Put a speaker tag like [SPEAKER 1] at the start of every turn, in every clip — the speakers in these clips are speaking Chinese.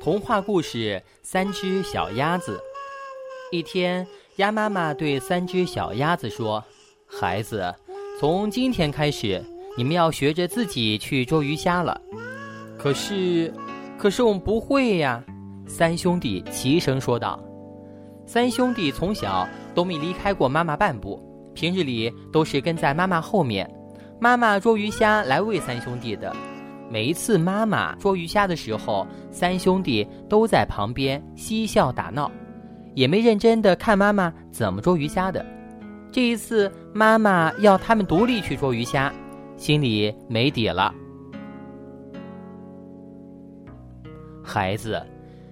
[SPEAKER 1] 童话故事《三只小鸭子》。一天，鸭妈妈对三只小鸭子说：“孩子，从今天开始，你们要学着自己去捉鱼虾了。”可是，可是我们不会呀！三兄弟齐声说道。三兄弟从小都没离开过妈妈半步，平日里都是跟在妈妈后面，妈妈捉鱼虾来喂三兄弟的。每一次妈妈捉鱼虾的时候，三兄弟都在旁边嬉笑打闹，也没认真的看妈妈怎么捉鱼虾的。这一次妈妈要他们独立去捉鱼虾，心里没底了。孩子，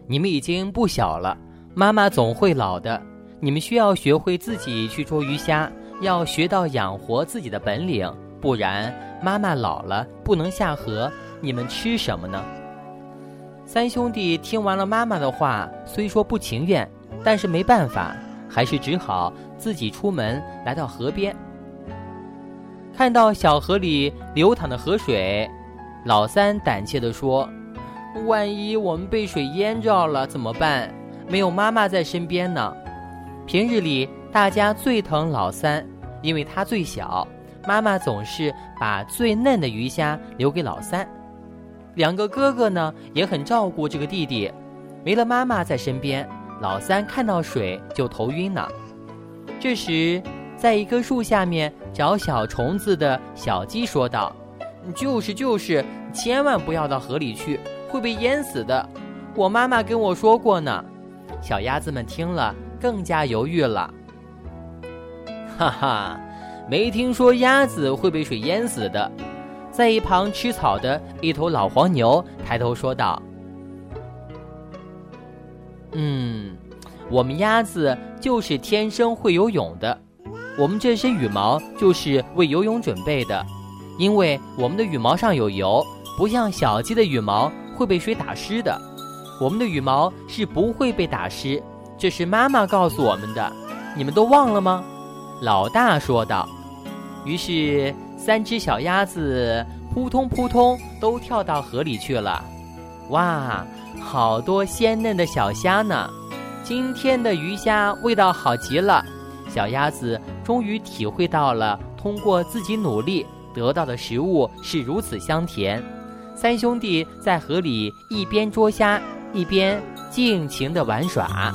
[SPEAKER 1] 你们已经不小了，妈妈总会老的，你们需要学会自己去捉鱼虾，要学到养活自己的本领，不然妈妈老了不能下河。你们吃什么呢？三兄弟听完了妈妈的话，虽说不情愿，但是没办法，还是只好自己出门来到河边。看到小河里流淌的河水，老三胆怯地说：“万一我们被水淹着了怎么办？没有妈妈在身边呢。”平日里大家最疼老三，因为他最小，妈妈总是把最嫩的鱼虾留给老三。两个哥哥呢也很照顾这个弟弟，没了妈妈在身边，老三看到水就头晕了。这时，在一棵树下面找小虫子的小鸡说道：“就是就是，千万不要到河里去，会被淹死的。我妈妈跟我说过呢。”小鸭子们听了更加犹豫了。哈哈，没听说鸭子会被水淹死的。在一旁吃草的一头老黄牛抬头说道：“嗯，我们鸭子就是天生会游泳的，我们这身羽毛就是为游泳准备的，因为我们的羽毛上有油，不像小鸡的羽毛会被水打湿的，我们的羽毛是不会被打湿，这是妈妈告诉我们的，你们都忘了吗？”老大说道。于是。三只小鸭子扑通扑通都跳到河里去了，哇，好多鲜嫩的小虾呢！今天的鱼虾味道好极了，小鸭子终于体会到了通过自己努力得到的食物是如此香甜。三兄弟在河里一边捉虾，一边尽情的玩耍。